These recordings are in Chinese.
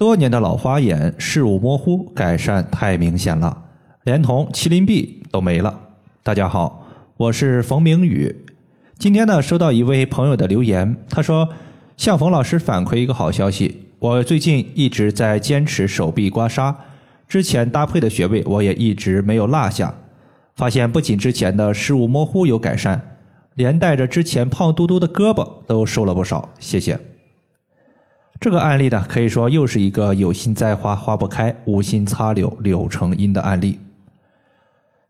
多年的老花眼，视物模糊，改善太明显了，连同麒麟臂都没了。大家好，我是冯明宇。今天呢，收到一位朋友的留言，他说向冯老师反馈一个好消息，我最近一直在坚持手臂刮痧，之前搭配的穴位我也一直没有落下，发现不仅之前的视物模糊有改善，连带着之前胖嘟嘟的胳膊都瘦了不少。谢谢。这个案例呢，可以说又是一个有心栽花花不开，无心插柳柳成荫的案例。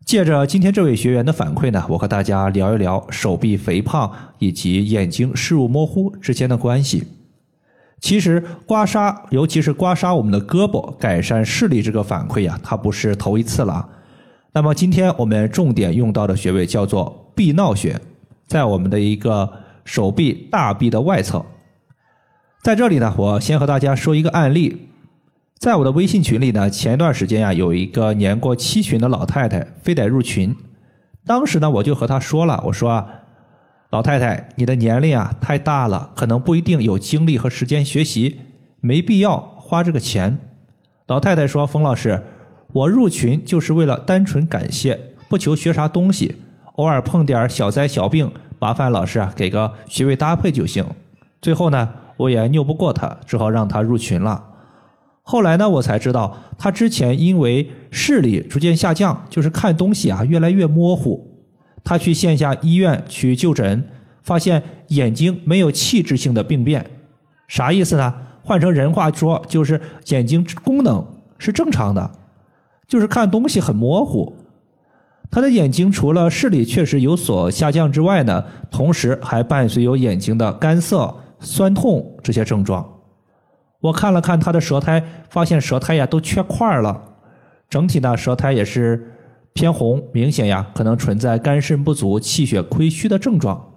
借着今天这位学员的反馈呢，我和大家聊一聊手臂肥胖以及眼睛视物模糊之间的关系。其实刮痧，尤其是刮痧我们的胳膊，改善视力这个反馈呀，它不是头一次了。那么今天我们重点用到的穴位叫做臂闹穴，在我们的一个手臂大臂的外侧。在这里呢，我先和大家说一个案例。在我的微信群里呢，前一段时间呀，有一个年过七旬的老太太，非得入群。当时呢，我就和她说了，我说：“老太太，你的年龄啊太大了，可能不一定有精力和时间学习，没必要花这个钱。”老太太说：“冯老师，我入群就是为了单纯感谢，不求学啥东西，偶尔碰点小灾小病，麻烦老师啊给个穴位搭配就行。”最后呢。我也拗不过他，只好让他入群了。后来呢，我才知道他之前因为视力逐渐下降，就是看东西啊越来越模糊。他去线下医院去就诊，发现眼睛没有器质性的病变，啥意思呢？换成人话说，就是眼睛功能是正常的，就是看东西很模糊。他的眼睛除了视力确实有所下降之外呢，同时还伴随有眼睛的干涩。酸痛这些症状，我看了看他的舌苔，发现舌苔呀都缺块了，整体呢舌苔也是偏红，明显呀可能存在肝肾不足、气血亏虚的症状。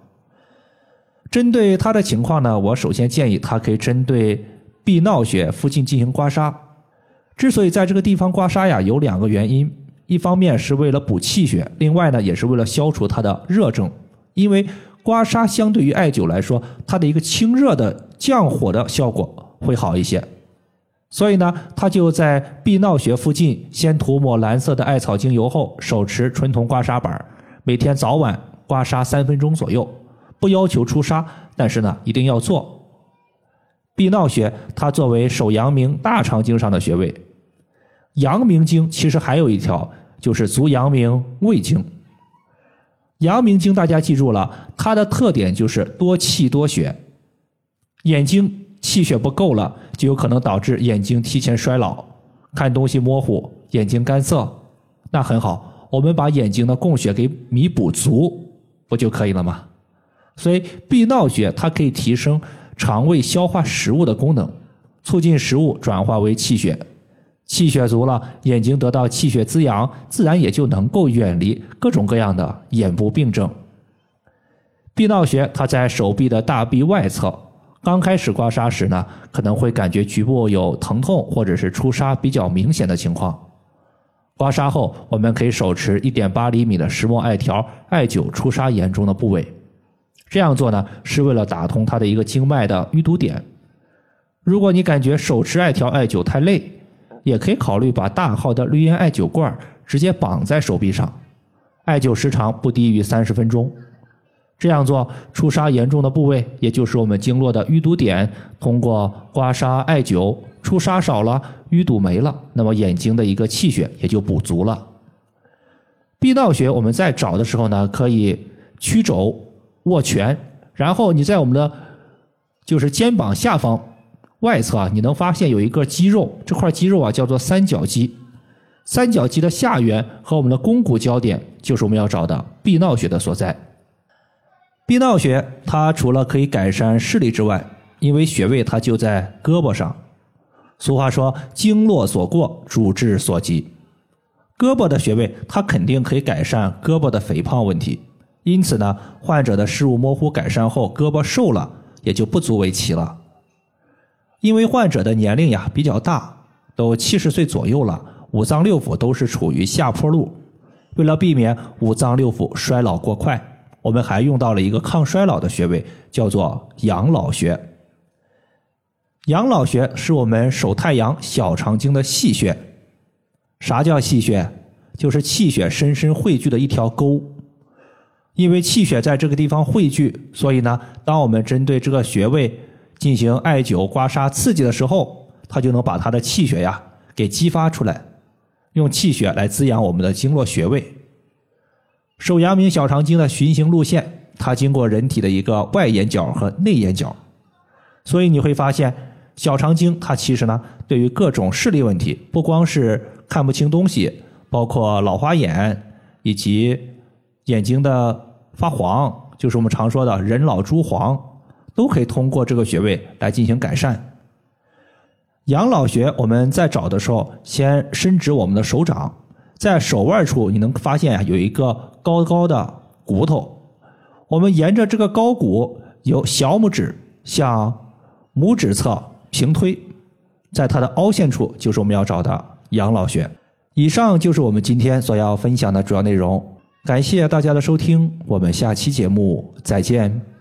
针对他的情况呢，我首先建议他可以针对臂闹穴附近进行刮痧。之所以在这个地方刮痧呀，有两个原因，一方面是为了补气血，另外呢也是为了消除他的热症，因为。刮痧相对于艾灸来说，它的一个清热的降火的效果会好一些，所以呢，他就在臂闹穴附近先涂抹蓝色的艾草精油后，手持纯铜刮痧板，每天早晚刮痧三分钟左右，不要求出痧，但是呢，一定要做。臂闹穴它作为手阳明大肠经上的穴位，阳明经其实还有一条就是足阳明胃经。阳明经大家记住了，它的特点就是多气多血，眼睛气血不够了，就有可能导致眼睛提前衰老，看东西模糊，眼睛干涩。那很好，我们把眼睛的供血给弥补足，不就可以了吗？所以臂闹穴它可以提升肠胃消化食物的功能，促进食物转化为气血。气血足了，眼睛得到气血滋养，自然也就能够远离各种各样的眼部病症。臂闹穴它在手臂的大臂外侧，刚开始刮痧时呢，可能会感觉局部有疼痛或者是出痧比较明显的情况。刮痧后，我们可以手持一点八厘米的石墨艾条艾灸出痧严重的部位。这样做呢，是为了打通它的一个经脉的淤堵点。如果你感觉手持艾条艾灸太累，也可以考虑把大号的绿烟艾灸罐直接绑在手臂上，艾灸时长不低于三十分钟。这样做，出痧严重的部位，也就是我们经络的淤堵点，通过刮痧艾灸，出痧少了，淤堵没了，那么眼睛的一个气血也就补足了。臂闹穴，我们在找的时候呢，可以曲肘握拳，然后你在我们的就是肩膀下方。外侧啊，你能发现有一个肌肉，这块肌肉啊叫做三角肌。三角肌的下缘和我们的肱骨交点，就是我们要找的臂闹穴的所在。臂闹穴它除了可以改善视力之外，因为穴位它就在胳膊上。俗话说“经络所过，主治所及”。胳膊的穴位它肯定可以改善胳膊的肥胖问题。因此呢，患者的视物模糊改善后，胳膊瘦了，也就不足为奇了。因为患者的年龄呀比较大，都七十岁左右了，五脏六腑都是处于下坡路。为了避免五脏六腑衰老过快，我们还用到了一个抗衰老的穴位，叫做养老穴。养老穴是我们手太阳小肠经的细穴。啥叫细穴？就是气血深深汇聚的一条沟。因为气血在这个地方汇聚，所以呢，当我们针对这个穴位进行艾灸、刮痧、刺激的时候，它就能把它的气血呀给激发出来，用气血来滋养我们的经络穴位。手阳明小肠经的循行路线，它经过人体的一个外眼角和内眼角，所以你会发现。小肠经它其实呢，对于各种视力问题，不光是看不清东西，包括老花眼以及眼睛的发黄，就是我们常说的人老珠黄，都可以通过这个穴位来进行改善。养老穴，我们在找的时候，先伸直我们的手掌，在手腕处你能发现啊，有一个高高的骨头，我们沿着这个高骨，由小拇指向拇指侧。平推，在它的凹陷处就是我们要找的养老穴。以上就是我们今天所要分享的主要内容。感谢大家的收听，我们下期节目再见。